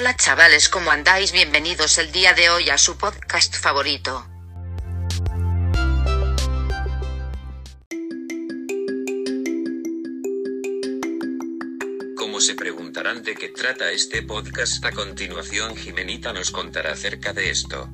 Hola chavales, ¿cómo andáis? Bienvenidos el día de hoy a su podcast favorito. Como se preguntarán de qué trata este podcast, a continuación Jimenita nos contará acerca de esto.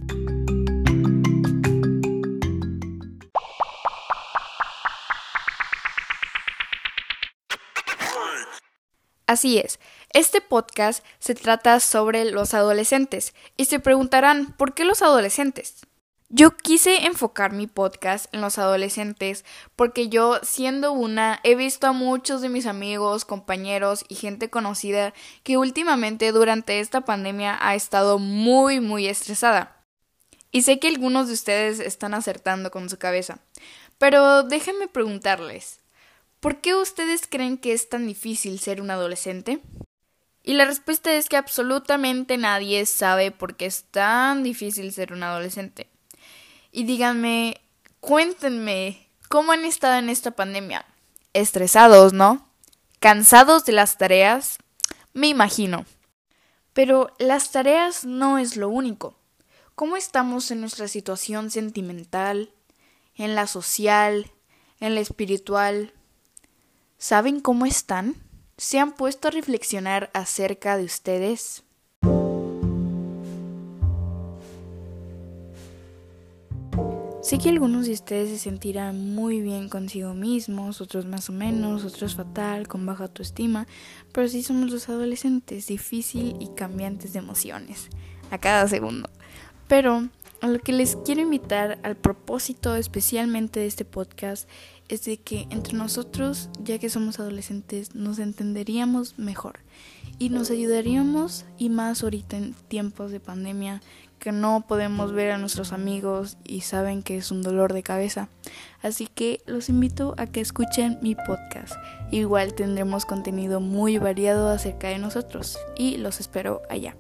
Así es, este podcast se trata sobre los adolescentes y se preguntarán, ¿por qué los adolescentes? Yo quise enfocar mi podcast en los adolescentes porque yo, siendo una, he visto a muchos de mis amigos, compañeros y gente conocida que últimamente durante esta pandemia ha estado muy, muy estresada. Y sé que algunos de ustedes están acertando con su cabeza. Pero déjenme preguntarles, ¿por qué ustedes creen que es tan difícil ser un adolescente? Y la respuesta es que absolutamente nadie sabe por qué es tan difícil ser un adolescente. Y díganme, cuéntenme, ¿cómo han estado en esta pandemia? Estresados, ¿no? ¿Cansados de las tareas? Me imagino. Pero las tareas no es lo único. ¿Cómo estamos en nuestra situación sentimental, en la social, en la espiritual? ¿Saben cómo están? ¿Se han puesto a reflexionar acerca de ustedes? Sé que algunos de ustedes se sentirán muy bien consigo mismos, otros más o menos, otros fatal, con baja autoestima, pero sí somos los adolescentes, difícil y cambiantes de emociones, a cada segundo. Pero a lo que les quiero invitar al propósito especialmente de este podcast es de que entre nosotros, ya que somos adolescentes, nos entenderíamos mejor y nos ayudaríamos y más ahorita en tiempos de pandemia que no podemos ver a nuestros amigos y saben que es un dolor de cabeza. Así que los invito a que escuchen mi podcast. Igual tendremos contenido muy variado acerca de nosotros y los espero allá.